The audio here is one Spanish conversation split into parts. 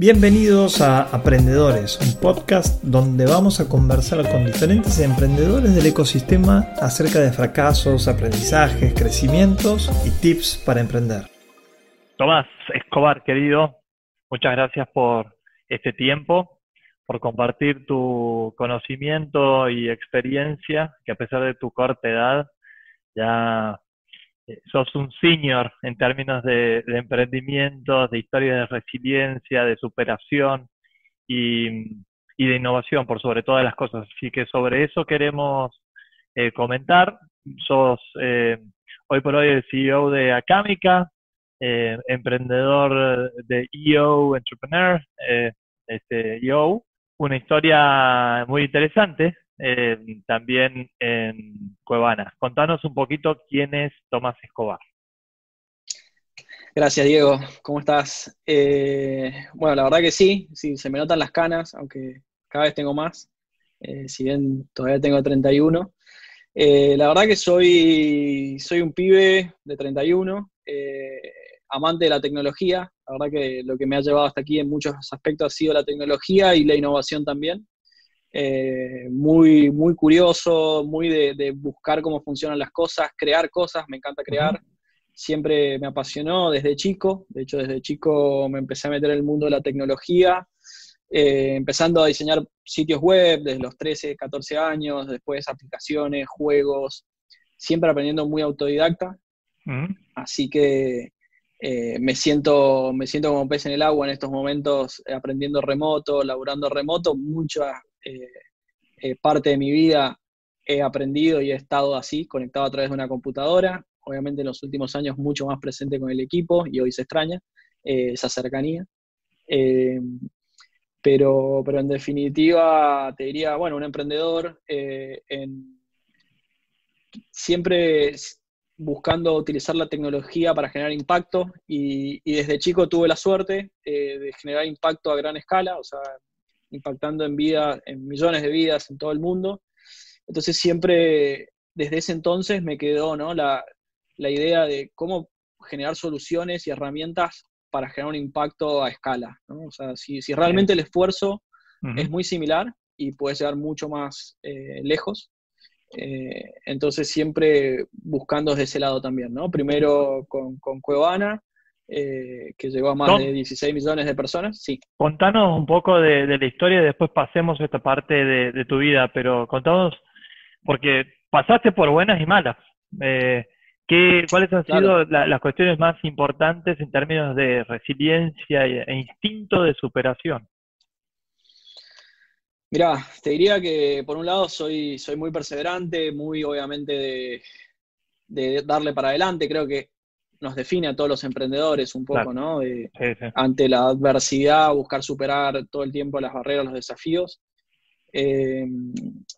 Bienvenidos a Aprendedores, un podcast donde vamos a conversar con diferentes emprendedores del ecosistema acerca de fracasos, aprendizajes, crecimientos y tips para emprender. Tomás Escobar, querido, muchas gracias por este tiempo, por compartir tu conocimiento y experiencia, que a pesar de tu corta edad ya sos un senior en términos de, de emprendimientos, de historia de resiliencia, de superación y, de innovación, por sobre todas las cosas. Así que sobre eso queremos eh, comentar. Sos eh, hoy por hoy el CEO de Acámica, emprendedor de EO Entrepreneur, este, EO. Una historia muy interesante también en Cuevana. Contanos un poquito quién es Tomás Escobar. Gracias, Diego. ¿Cómo estás? Eh, bueno, la verdad que sí, sí, se me notan las canas, aunque cada vez tengo más, eh, si bien todavía tengo 31. Eh, la verdad que soy, soy un pibe de 31, amante de la tecnología. La verdad que lo que me ha llevado hasta aquí en muchos aspectos ha sido la tecnología y la innovación también. Eh, muy, muy curioso, muy de, buscar cómo funcionan las cosas, crear cosas, me encanta crear. Siempre me apasionó desde chico, de hecho desde chico me empecé a meter en el mundo de la tecnología, eh, empezando a diseñar sitios web desde los 13, 14 años, después aplicaciones, juegos, siempre aprendiendo muy autodidacta. Así que eh, me, siento, me siento como pez en el agua en estos momentos, aprendiendo remoto, laburando remoto, muchas eh, eh, parte de mi vida he aprendido y he estado así, conectado a través de una computadora. Obviamente en los últimos años mucho más presente con el equipo y hoy se extraña eh, esa cercanía. pero, pero en definitiva te diría, bueno, un emprendedor siempre buscando utilizar la tecnología para generar impacto y, y desde chico tuve la suerte de generar impacto a gran escala, o sea, impactando en vida, en millones de vidas en todo el mundo. Entonces siempre, desde ese entonces me quedó ¿no? la, idea de cómo generar soluciones y herramientas para generar un impacto a escala. O sea, si, realmente el esfuerzo es muy similar y puede llegar mucho más eh, lejos, eh, entonces siempre buscando desde ese lado también, ¿no? Primero con, con Cuevana, eh, que llegó a más de 16 millones de personas. Sí. Contanos un poco de, la historia y después pasemos a esta parte de, tu vida, pero contanos, porque pasaste por buenas y malas. Eh, ¿qué, ¿Cuáles han sido las cuestiones más importantes en términos de resiliencia e instinto de superación? Mirá, te diría que por un lado soy, soy muy perseverante, muy obviamente de, de darle para adelante. Creo que nos define a todos los emprendedores un poco, ¿no? Ante la adversidad, buscar superar todo el tiempo las barreras, los desafíos. Eh,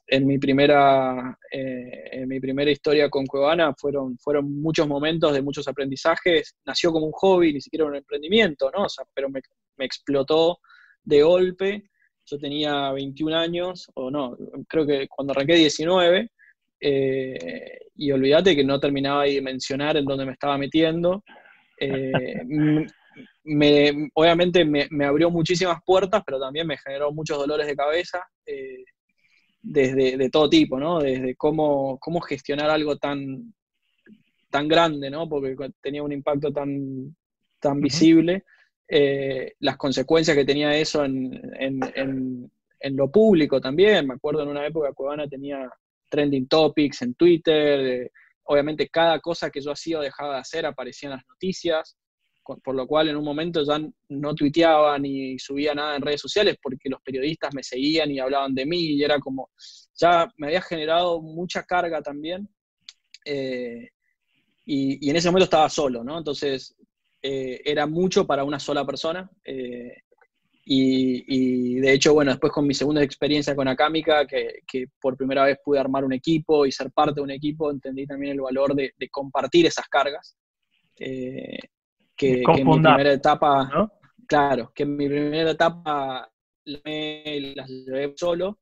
en, mi primera, eh, en mi primera historia con Cuevana fueron, fueron muchos momentos de muchos aprendizajes. Nació como un hobby, ni siquiera un emprendimiento, ¿no? O sea, pero me, me explotó de golpe. Yo tenía 21 años, o no, creo que cuando arranqué 19, eh, y olvídate que no terminaba de mencionar en dónde me estaba metiendo. Eh, me, obviamente me, abrió muchísimas puertas, pero también me generó muchos dolores de cabeza, eh, desde de todo tipo, ¿no? Desde cómo, cómo gestionar algo tan, tan grande, ¿no? Porque tenía un impacto tan, tan visible, las consecuencias que tenía eso en, en, en, lo público también. Me acuerdo en una época Cuevana tenía trending topics en Twitter. obviamente cada cosa que yo hacía o dejaba de hacer aparecía en las noticias, por lo cual en un momento ya no tuiteaba ni subía nada en redes sociales porque los periodistas me seguían y hablaban de mí y era como, ya me había generado mucha carga también. Eh, y, en ese momento estaba solo, ¿no? Entonces eh, era mucho para una sola persona. Eh, y, de hecho, bueno, después con mi segunda experiencia con Acámica, que, por primera vez pude armar un equipo y ser parte de un equipo, entendí también el valor de, compartir esas cargas. Eh, que, en mi primera etapa, claro, que en mi primera etapa las llevé solo.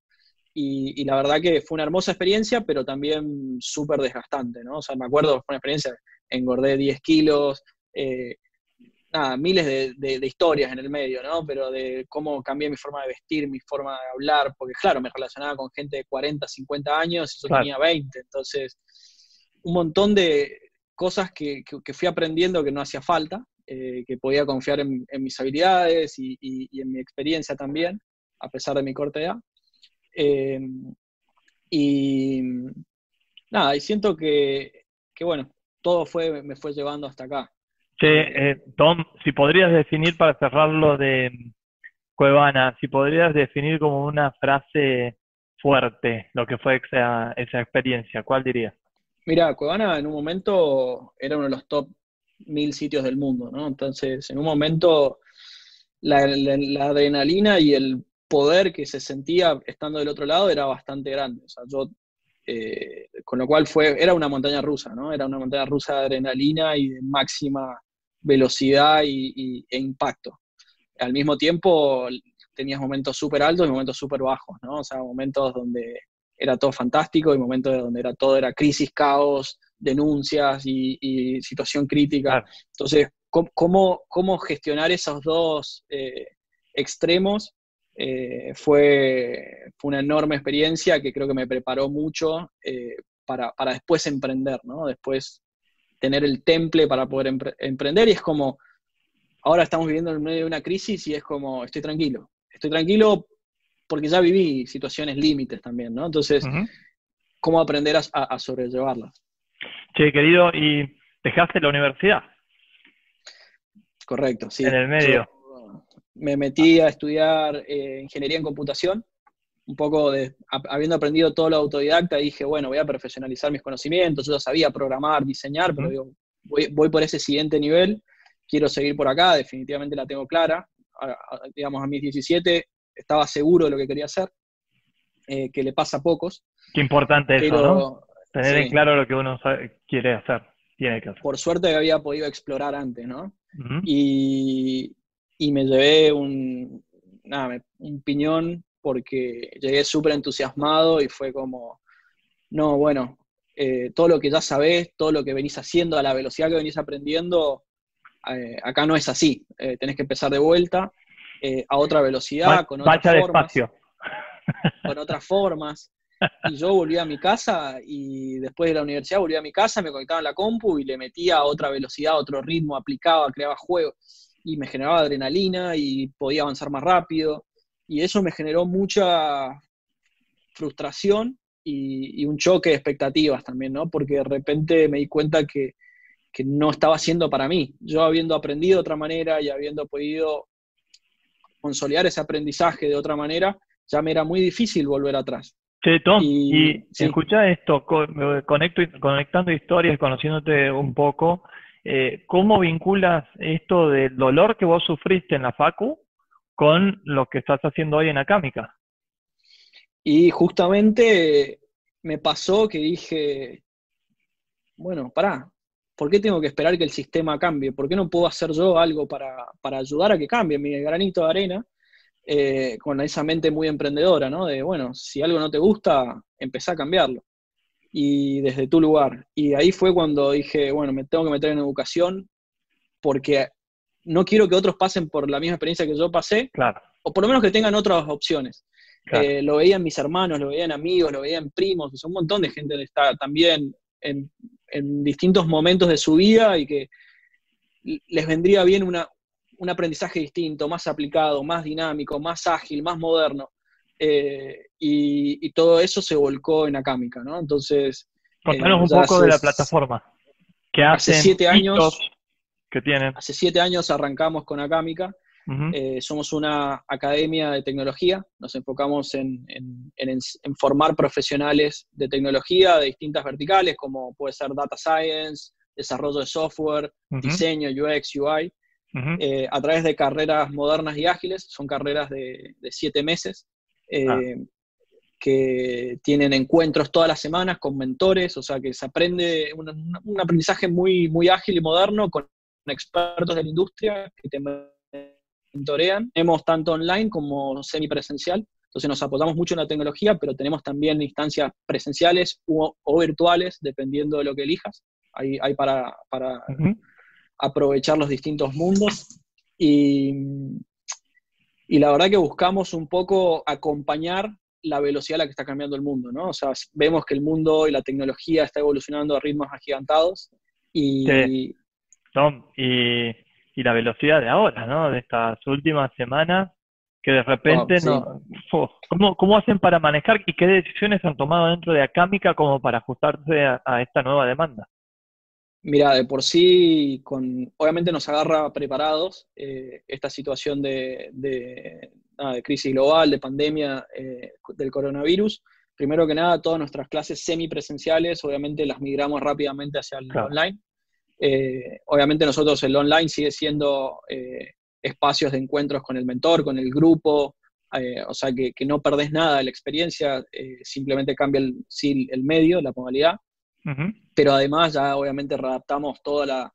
Y, la verdad que fue una hermosa experiencia, pero también súper desgastante, ¿no? O sea, me acuerdo, fue una experiencia, engordé 10 kilos, eh, nada, miles de, historias en el medio, ¿no? Pero de cómo cambié mi forma de vestir, mi forma de hablar, porque claro, me relacionaba con gente de 40, 50 años y yo tenía 20, entonces un montón de cosas que, fui aprendiendo que no hacía falta, eh, que podía confiar en, mis habilidades y, en mi experiencia también, a pesar de mi corta edad. Eh, y nada, y siento que, que, bueno, todo fue, me fue llevando hasta acá. Eh, Tom, si podrías definir para cerrarlo de Cuevana, si podrías definir como una frase fuerte lo que fue esa, experiencia, ¿cuál dirías? Mira, Cuevana en un momento era uno de los top mil sitios del mundo, ¿no? Entonces, en un momento la, adrenalina y el poder que se sentía estando del otro lado era bastante grande. O sea, yo, eh, con lo cual fue, era una montaña rusa, ¿no? Era una montaña rusa de adrenalina y de máxima velocidad y, e impacto. Al mismo tiempo tenías momentos súper altos y momentos súper bajos, ¿no? O sea, momentos donde era todo fantástico y momentos donde era todo era crisis, caos, denuncias y, situación crítica. Entonces, ¿cómo, ¿cómo, gestionar esos dos eh, extremos? Eh, fue, fue, una enorme experiencia que creo que me preparó mucho eh, para, para, después emprender, ¿no? Después tener el temple para poder emprender y es como, ahora estamos viviendo en medio de una crisis y es como, estoy tranquilo, estoy tranquilo porque ya viví situaciones límites también, ¿no? Entonces, ¿cómo aprender a, sobrellevarlas? Che, querido, ¿y dejaste la universidad? Correcto, sí. En el medio. me metí a estudiar eh, ingeniería en computación un poco de, habiendo aprendido todo lo autodidacta, dije, bueno, voy a profesionalizar mis conocimientos, yo ya sabía programar, diseñar, pero digo, voy, por ese siguiente nivel, quiero seguir por acá, definitivamente la tengo clara, digamos, a mis 17 estaba seguro de lo que quería hacer, eh, que le pasa a pocos. Qué importante eso, ¿no? Tener en claro lo que uno quiere hacer, tiene que hacer. Por suerte había podido explorar antes, ¿no? y, y, me llevé un, nada, un piñón porque llegué súper entusiasmado y fue como, no, bueno, eh, todo lo que ya sabés, todo lo que venís haciendo, a la velocidad que venís aprendiendo, eh, acá no es así. Eh, tenés que empezar de vuelta a otra velocidad, con otras formas. Con otras formas. Y yo volví a mi casa y después de la universidad volví a mi casa, me conectaba en la compu y le metía a otra velocidad, otro ritmo, aplicaba, creaba juegos y me generaba adrenalina y podía avanzar más rápido y eso me generó mucha frustración y, un choque de expectativas también, ¿no? Porque de repente me di cuenta que, no estaba siendo para mí. Yo habiendo aprendido de otra manera y habiendo podido consolidar ese aprendizaje de otra manera, ya me era muy difícil volver atrás. Sí, Tom, y, si escuchas esto, conecto, conectando historias, conociéndote un poco, eh, ¿cómo vinculas esto del dolor que vos sufriste en la FACU con lo que estás haciendo hoy en Acámica. Y justamente me pasó que dije, bueno, pará, ¿por qué tengo que esperar que el sistema cambie? ¿Por qué no puedo hacer yo algo para, ayudar a que cambie mi granito de arena? Eh, con esa mente muy emprendedora, ¿no? De, bueno, si algo no te gusta, empezá a cambiarlo. Y desde tu lugar. Y ahí fue cuando dije, bueno, me tengo que meter en educación porque no quiero que otros pasen por la misma experiencia que yo pasé, claro. o por lo menos que tengan otras opciones. Eh, lo veían mis hermanos, lo veían amigos, lo veían primos, un montón de gente que está también en, distintos momentos de su vida y que les vendría bien un aprendizaje distinto, más aplicado, más dinámico, más ágil, más moderno. Eh, y, todo eso se volcó en Acámica, ¿no? Entonces... Contanos eh, un poco de la plataforma. Que hace siete años que tienen. Hace siete años arrancamos con Acámica. Eh, somos una academia de tecnología, nos enfocamos en, formar profesionales de tecnología de distintas verticales, como puede ser data science, desarrollo de software, diseño, UX, UI, eh, a través de carreras modernas y ágiles, son carreras de, siete meses, eh, ah. que tienen encuentros todas las semanas con mentores, o sea que se aprende un, aprendizaje muy, muy ágil y moderno con expertos de la industria que te mentorean. Tenemos tanto online como semipresencial, entonces nos apoyamos mucho en la tecnología, pero tenemos también instancias presenciales o, virtuales, dependiendo de lo que elijas. Hay, hay para, para, aprovechar los distintos mundos y, y la verdad que buscamos un poco acompañar la velocidad a la que está cambiando el mundo, ¿no? O sea, vemos que el mundo y la tecnología está evolucionando a ritmos agigantados y... Tom, y, la velocidad de ahora, ¿no? De estas últimas semanas, que de repente no... ¿cómo, hacen para manejar y qué decisiones han tomado dentro de Acámica como para ajustarse a esta nueva demanda? Mira, de por sí, con, obviamente nos agarra preparados eh, esta situación de, de, crisis global, de pandemia eh, del coronavirus. Primero que nada, todas nuestras clases semipresenciales, obviamente las migramos rápidamente hacia el online. Eh, obviamente nosotros el online sigue siendo espacios de encuentros con el mentor, con el grupo, o sea que, que, no perdés nada de la experiencia, simplemente cambia el, el medio, la modalidad pero además ya obviamente readaptamos toda la,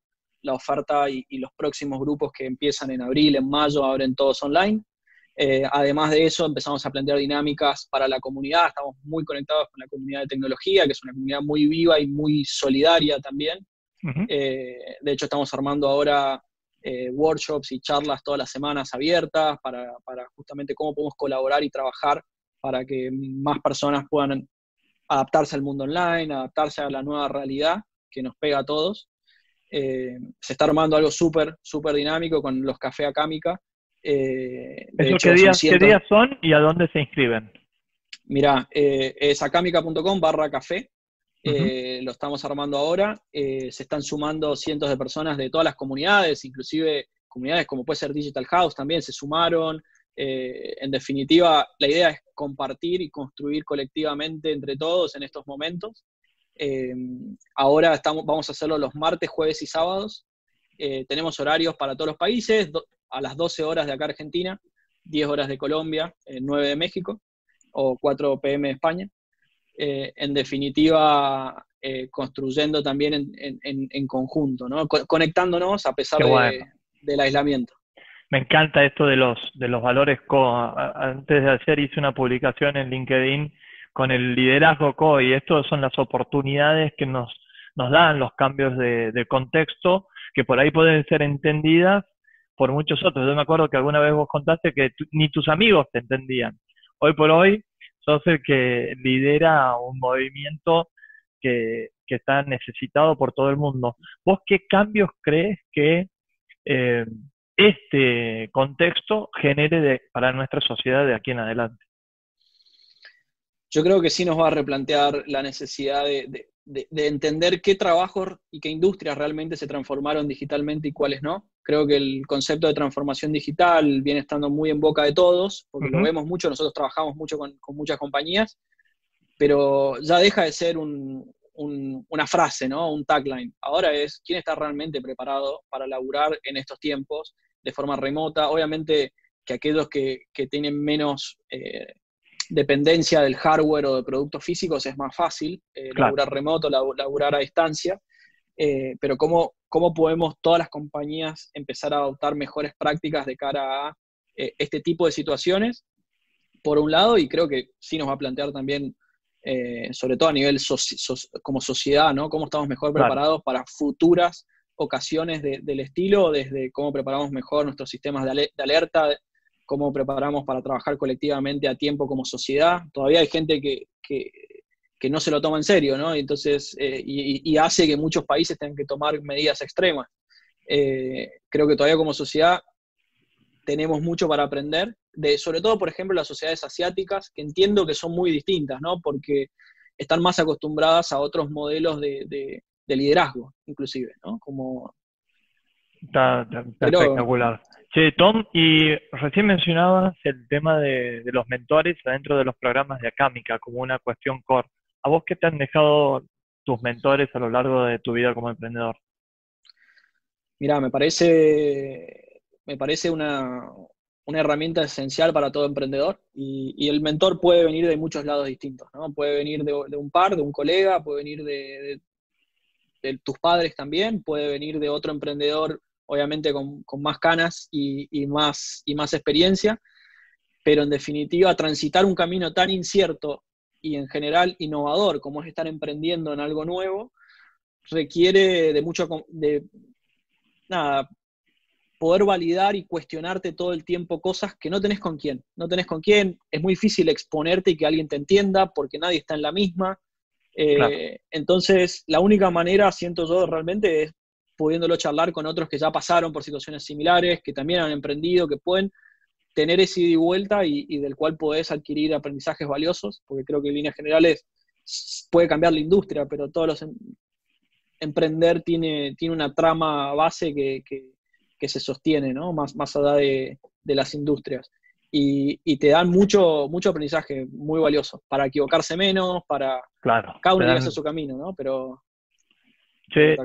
oferta y, los próximos grupos que empiezan en abril, en mayo, abren todos online. Eh, además de eso, empezamos a plantear dinámicas para la comunidad, estamos muy conectados con la comunidad de tecnología, que es una comunidad muy viva y muy solidaria también. Eh, de hecho, estamos armando ahora eh, workshops y charlas todas las semanas abiertas para, para, justamente cómo podemos colaborar y trabajar para que más personas puedan adaptarse al mundo online, adaptarse a la nueva realidad que nos pega a todos. Eh, se está armando algo súper, súper dinámico con los cafés Acámica. Eh, ¿qué, días, son y a dónde se inscriben? Mira, eh, es acámica.com barra café. Eh, lo estamos armando ahora. se están sumando cientos de personas de todas las comunidades, inclusive comunidades como puede ser Digital House también se sumaron. Eh, en definitiva, la idea es compartir y construir colectivamente entre todos en estos momentos. Eh, ahora estamos, vamos a hacerlo los martes, jueves y sábados. Eh, tenemos horarios para todos los países, a las 12 horas de acá Argentina, 10 horas de Colombia, 9 de México o 4 pm de España. En definitiva, construyendo también en, conjunto, ¿no? conectándonos a pesar del aislamiento. Me encanta esto de los, de los valores CO. Antes de ayer hice una publicación en LinkedIn con el liderazgo CO y estos son las oportunidades que nos, nos dan los cambios de, contexto que por ahí pueden ser entendidas por muchos otros. Yo me acuerdo que alguna vez vos contaste que ni tus amigos te entendían. Hoy por hoy sos el que lidera un movimiento que, está necesitado por todo el mundo. ¿Vos qué cambios crees que eh, este contexto genere para nuestra sociedad de aquí en adelante. Yo creo que sí nos va a replantear la necesidad de, entender qué trabajos y qué industrias realmente se transformaron digitalmente y cuáles no. Creo que el concepto de transformación digital viene estando muy en boca de todos, porque lo vemos mucho, nosotros trabajamos mucho con, muchas compañías, pero ya deja de ser una frase, ¿no? Un tagline. Ahora es quién está realmente preparado para laburar en estos tiempos de forma remota. Obviamente que aquellos que, tienen menos eh, dependencia del hardware o de productos físicos es más fácil eh, laburar remoto, laburar a distancia. Eh, pero ¿cómo, ¿cómo podemos todas las compañías empezar a adoptar mejores prácticas de cara a este tipo de situaciones? Por un lado, y creo que sí nos va a plantear también sobre todo a nivel como sociedad, ¿no? Cómo estamos mejor preparados para futuras ocasiones del estilo, desde cómo preparamos mejor nuestros sistemas de, alerta, cómo preparamos para trabajar colectivamente a tiempo como sociedad. Todavía hay gente que, no se lo toma en serio, ¿no? Entonces, eh, y, hace que muchos países tengan que tomar medidas extremas. Eh, creo que todavía como sociedad tenemos mucho para aprender, de, sobre todo, por ejemplo, las sociedades asiáticas, que entiendo que son muy distintas, ¿no? Porque están más acostumbradas a otros modelos de, de liderazgo, inclusive, ¿no? Como... Está, espectacular. Che, Tom, y recién mencionabas el tema de, los mentores adentro de los programas de Acámica como una cuestión core. ¿A vos qué te han dejado tus mentores a lo largo de tu vida como emprendedor? Mira, me parece, me parece una, herramienta esencial para todo emprendedor y, el mentor puede venir de muchos lados distintos, ¿no? Puede venir de, un par, de un colega, puede venir de tus padres también, puede venir de otro emprendedor, obviamente con, más canas y, más, y más experiencia, pero en definitiva transitar un camino tan incierto y en general innovador como es estar emprendiendo en algo nuevo, requiere de mucho, de, nada, poder validar y cuestionarte todo el tiempo cosas que no tenés con quién. No tenés con quién, es muy difícil exponerte y que alguien te entienda porque nadie está en la misma. Eh, entonces, la única manera, siento yo realmente, es pudiéndolo charlar con otros que ya pasaron por situaciones similares, que también han emprendido, que pueden tener ese ida y vuelta y, del cual podés adquirir aprendizajes valiosos, porque creo que en líneas generales puede cambiar la industria, pero todos los em, emprender tiene, tiene una trama base que, que se sostiene, ¿no? Más, más allá de, las industrias. Y, te dan mucho, mucho aprendizaje muy valioso, para equivocarse menos, para... Claro. Cada uno tiene su camino, ¿no? Pero... Sí,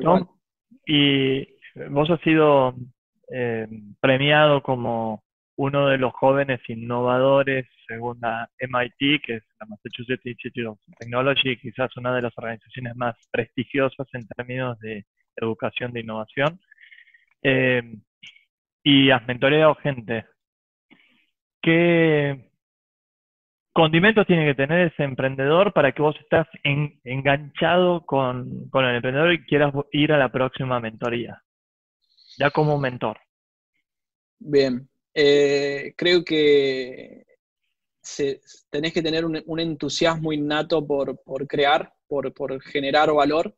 y vos has sido eh, premiado como uno de los jóvenes innovadores según la MIT, que es la Massachusetts Institute of Technology, quizás una de las organizaciones más prestigiosas en términos de educación de innovación. Eh, y has mentoreado gente. ¿Qué condimentos tiene que tener ese emprendedor para que vos estás enganchado con, el emprendedor y quieras ir a la próxima mentoría? Ya como mentor. Bien, eh, creo que tenés que tener un, entusiasmo innato por, crear, por, generar valor.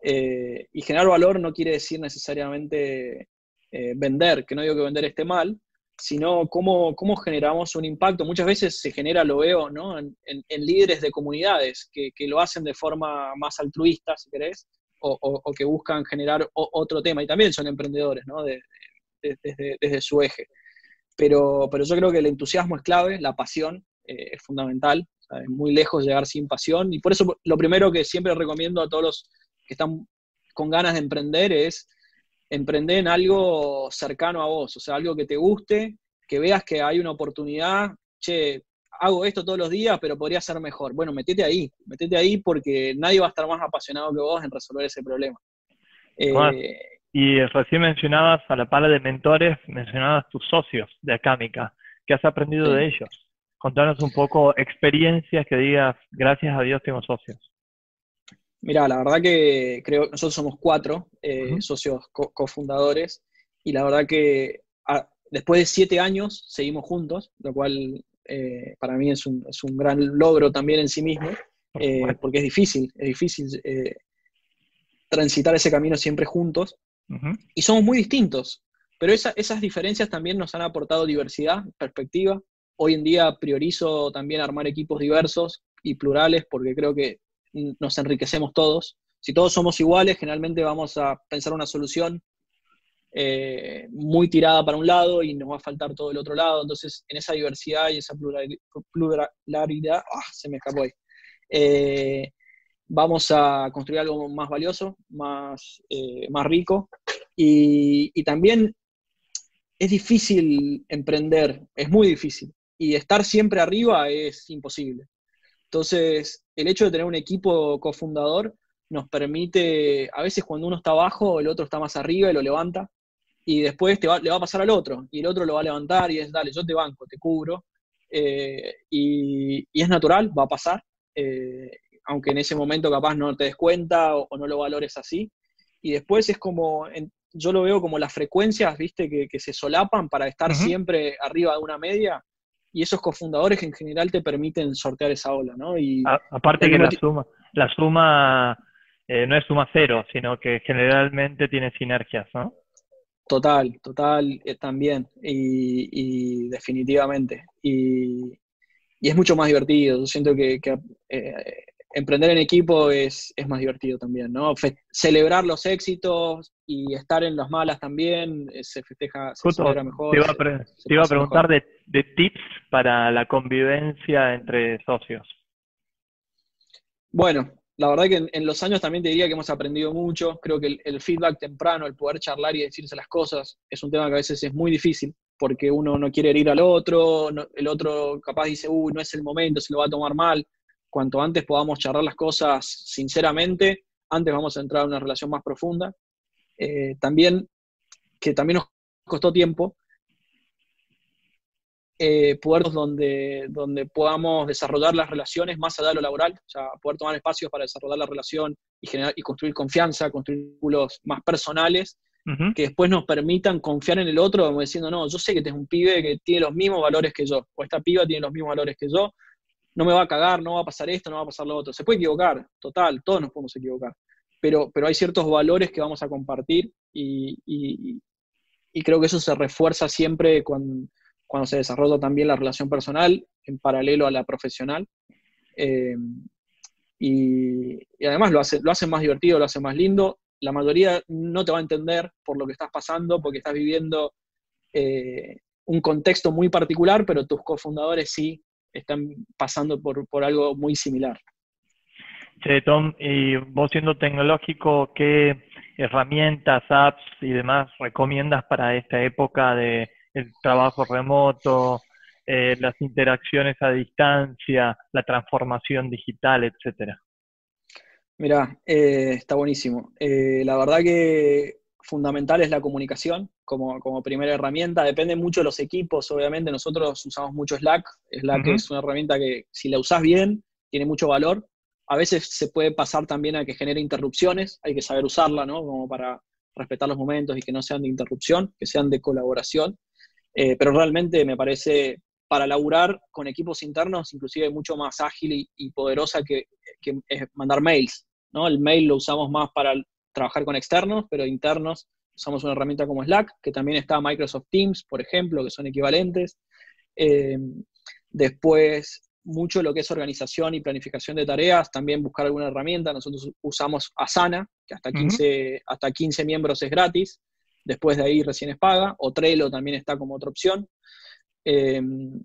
Eh, y generar valor no quiere decir necesariamente eh, vender, que no digo que vender esté mal, sino cómo, cómo, generamos un impacto. Muchas veces se genera, lo veo, ¿no? en, líderes de comunidades que, lo hacen de forma más altruista, si querés, o, que buscan generar otro tema. Y también son emprendedores, ¿no? desde, su eje. Pero, pero yo creo que el entusiasmo es clave, la pasión eh, es fundamental, es muy lejos llegar sin pasión. Y por eso lo primero que siempre recomiendo a todos los que están con ganas de emprender es emprender en algo cercano a vos, o sea, algo que te guste, que veas que hay una oportunidad, che, hago esto todos los días, pero podría ser mejor. Bueno, metete ahí, metete ahí porque nadie va a estar más apasionado que vos en resolver ese problema. Eh, y recién mencionabas, a la par de mentores, mencionabas tus socios de Acámica. ¿Qué has aprendido de ellos? Contanos un poco experiencias que digas, gracias a Dios tengo socios. Mira, la verdad que creo nosotros somos cuatro eh, socios cofundadores y la verdad que después de siete años seguimos juntos, lo cual eh, para mí es un, gran logro también en sí mismo, eh, porque es difícil, es difícil transitar ese camino siempre juntos. Y somos muy distintos, pero esas diferencias también nos han aportado diversidad, perspectiva. Hoy en día priorizo también armar equipos diversos y plurales porque creo que nos enriquecemos todos. Si todos somos iguales, generalmente vamos a pensar una solución eh, muy tirada para un lado y nos va a faltar todo el otro lado. Entonces, en esa diversidad y esa pluralidad, ¡ah! se me escapó ahí. Eh, vamos a construir algo más valioso, más, eh, más rico. Y, y, también es difícil emprender, es muy difícil. Y estar siempre arriba es imposible. Entonces, el hecho de tener un equipo cofundador nos permite, a veces cuando uno está abajo, el otro está más arriba y lo levanta, y después te le va a pasar al otro, y el otro lo va a levantar y es, dale, yo te banco, te cubro, eh, y, es natural, va a pasar, eh, aunque en ese momento capaz no te des cuenta o, no lo valores así, y después es como, yo lo veo como las frecuencias, viste, que, se solapan para estar siempre arriba de una media, y esos cofundadores en general te permiten sortear esa ola, ¿no? Y aparte que la suma, la suma eh, no es suma cero, sino que generalmente tiene sinergias, ¿no? Total, total, eh, también, y, definitivamente. Y, es mucho más divertido. Yo siento que, eh, emprender en equipo es, más divertido también, ¿no? celebrar los éxitos y estar en las malas también, eh, se festeja, se celebra mejor. Te iba a, preguntar de, tips para la convivencia entre socios. Bueno, la verdad que en, los años también te diría que hemos aprendido mucho. Creo que el, feedback temprano, el poder charlar y decirse las cosas, es un tema que a veces es muy difícil porque uno no quiere herir al otro, el otro capaz dice, uy, no es el momento, se lo va a tomar mal cuanto antes podamos charlar las cosas sinceramente, antes vamos a entrar en una relación más profunda. Eh, también, que también nos costó tiempo, eh, poder donde, donde podamos desarrollar las relaciones más allá de lo laboral, o sea, poder tomar espacios para desarrollar la relación y, generar, y construir confianza, construir vínculos más personales que después nos permitan confiar en el otro, como diciendo, no, yo sé que este es un pibe que tiene los mismos valores que yo, o esta piba tiene los mismos valores que yo, no me va a cagar, no va a pasar esto, no va a pasar lo otro. Se puede equivocar, total, todos nos podemos equivocar, pero, pero hay ciertos valores que vamos a compartir y, creo que eso se refuerza siempre cuando, cuando, se desarrolla también la relación personal en paralelo a la profesional. Eh, y, además lo hace, lo hace más divertido, lo hace más lindo. La mayoría no te va a entender por lo que estás pasando, porque estás viviendo eh, un contexto muy particular, pero tus cofundadores sí están pasando por, por algo muy similar. Sí, Tom, y vos siendo tecnológico, ¿qué herramientas, apps y demás recomiendas para esta época de el trabajo remoto, eh, las interacciones a distancia, la transformación digital, etcétera? Mira, eh, está buenísimo. Eh, la verdad que fundamental es la comunicación como, como, primera herramienta. Depende mucho de los equipos, obviamente. Nosotros usamos mucho Slack. Slack es una herramienta que si la usas bien, tiene mucho valor. A veces se puede pasar también a que genere interrupciones. Hay que saber usarla, ¿no? Como para respetar los momentos y que no sean de interrupción, que sean de colaboración. pero realmente me parece para laburar con equipos internos, inclusive mucho más ágil y, poderosa que, mandar mails. ¿no? El mail lo usamos más para trabajar con externos, pero internos usamos una herramienta como Slack, que también está Microsoft Teams, por ejemplo, que son equivalentes. Eh, después, mucho lo que es organización y planificación de tareas, también buscar alguna herramienta. Nosotros usamos Asana, que hasta 15, hasta 15 miembros es gratis. Después de ahí recién es paga. O Trello también está como otra opción. Em,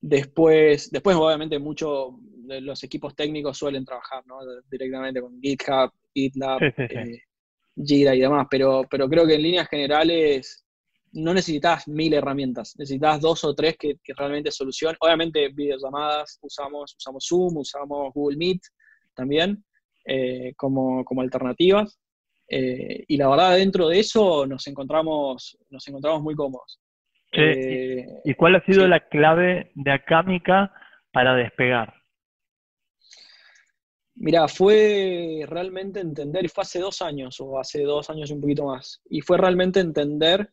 después, después, obviamente, muchos de los equipos técnicos suelen trabajar directamente con GitHub, GitLab, eh, Jira y demás, pero, pero creo que en líneas generales no necesitas mil herramientas, necesitas dos o tres que, realmente solucionen. Obviamente, videollamadas, usamos, usamos Zoom, usamos Google Meet también eh, como, como, alternativas. Eh, y la verdad, dentro de eso nos encontramos, nos encontramos muy cómodos. Eh, ¿Y cuál ha sido la clave de Acámica para despegar? Mira, fue realmente entender, y fue hace dos años, o hace dos años y un poquito más, y fue realmente entender,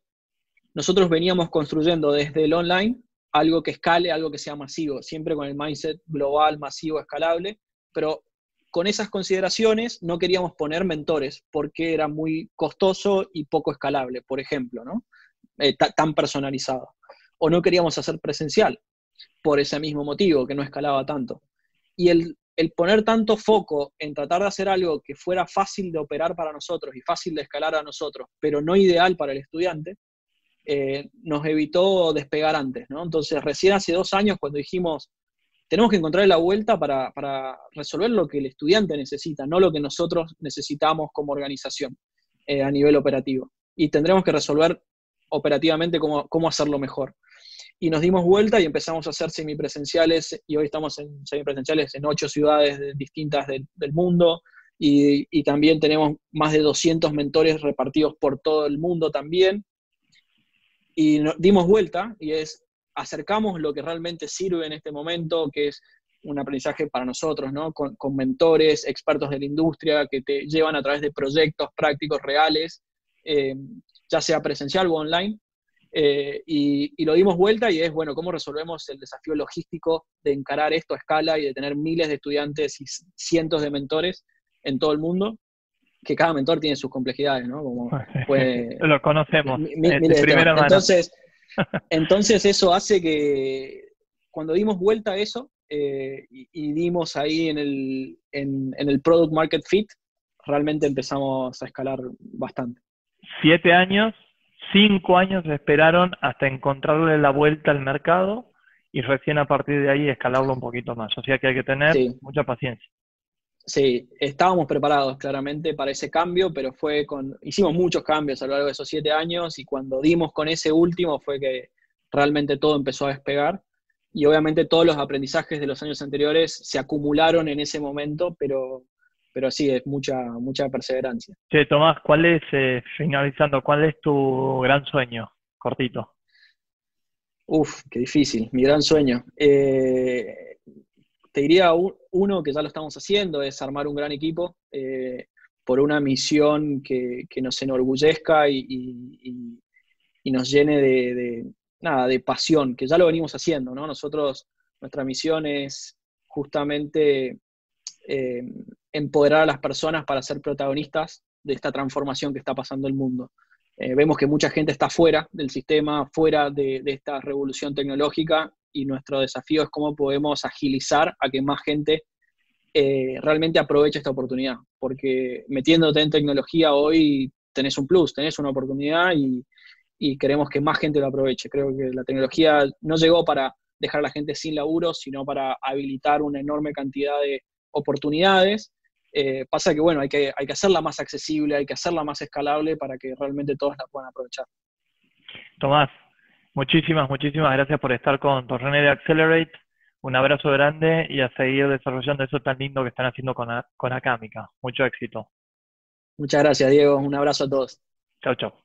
nosotros veníamos construyendo desde el online algo que escale, algo que sea masivo, siempre con el mindset global, masivo, escalable, pero con esas consideraciones no queríamos poner mentores porque era muy costoso y poco escalable, por ejemplo, ¿no? Eh, tan personalizado. O no queríamos hacer presencial por ese mismo motivo, que no escalaba tanto. Y el, poner tanto foco en tratar de hacer algo que fuera fácil de operar para nosotros y fácil de escalar a nosotros, pero no ideal para el estudiante, eh, nos evitó despegar antes. ¿no? Entonces, recién hace dos años, cuando dijimos, tenemos que encontrar la vuelta para, resolver lo que el estudiante necesita, no lo que nosotros necesitamos como organización eh, a nivel operativo. Y tendremos que resolver operativamente cómo hacerlo mejor. Y nos dimos vuelta y empezamos a hacer semipresenciales y hoy estamos en semipresenciales en ocho ciudades distintas del, mundo y, también tenemos más de 200 mentores repartidos por todo el mundo también. Y dimos vuelta y es, acercamos lo que realmente sirve en este momento, que es un aprendizaje para nosotros, ¿no? Con, con, mentores, expertos de la industria que te llevan a través de proyectos prácticos reales eh, ya sea presencial o online, eh, y, lo dimos vuelta y es, bueno, ¿cómo resolvemos el desafío logístico de encarar esto a escala y de tener miles de estudiantes y cientos de mentores en todo el mundo? Que cada mentor tiene sus complejidades, ¿no? Como lo conocemos de primera mano. Entonces, entonces eso hace que cuando dimos vuelta a eso eh, y, dimos ahí en el, en el product market fit, realmente empezamos a escalar bastante siete años, cinco años esperaron hasta encontrarle la vuelta al mercado y recién a partir de ahí escalarlo un poquito más. O sea que hay que tener mucha paciencia. Sí, estábamos preparados claramente para ese cambio, pero fue con, hicimos muchos cambios a lo largo de esos siete años y cuando dimos con ese último fue que realmente todo empezó a despegar y obviamente todos los aprendizajes de los años anteriores se acumularon en ese momento, pero pero sí, es mucha, mucha perseverancia. Sí, Tomás, ¿cuál es, eh, finalizando, cuál es tu gran sueño? Cortito. Uf, qué difícil, mi gran sueño. Eh, te diría uno que ya lo estamos haciendo, es armar un gran equipo. Eh, por una misión que, nos enorgullezca y, nos llene de, nada, de pasión, que ya lo venimos haciendo, ¿no? Nosotros, nuestra misión es justamente eh, empoderar a las personas para ser protagonistas de esta transformación que está pasando el mundo. Eh, vemos que mucha gente está fuera del sistema, fuera de, esta revolución tecnológica y nuestro desafío es cómo podemos agilizar a que más gente eh, realmente aproveche esta oportunidad, porque metiéndote en tecnología hoy tenés un plus, tenés una oportunidad y, queremos que más gente lo aproveche. Creo que la tecnología no llegó para dejar a la gente sin laburo, sino para habilitar una enorme cantidad de oportunidades. Eh, pasa que, bueno, hay que, hay que hacerla más accesible, hay que hacerla más escalable para que realmente todos la puedan aprovechar. Tomás, muchísimas, muchísimas gracias por estar con Torrene de Accelerate. Un abrazo grande y a seguir desarrollando eso tan lindo que están haciendo con, con Acámica. Mucho éxito. Muchas gracias, Diego. Un abrazo a todos. Chao, chao.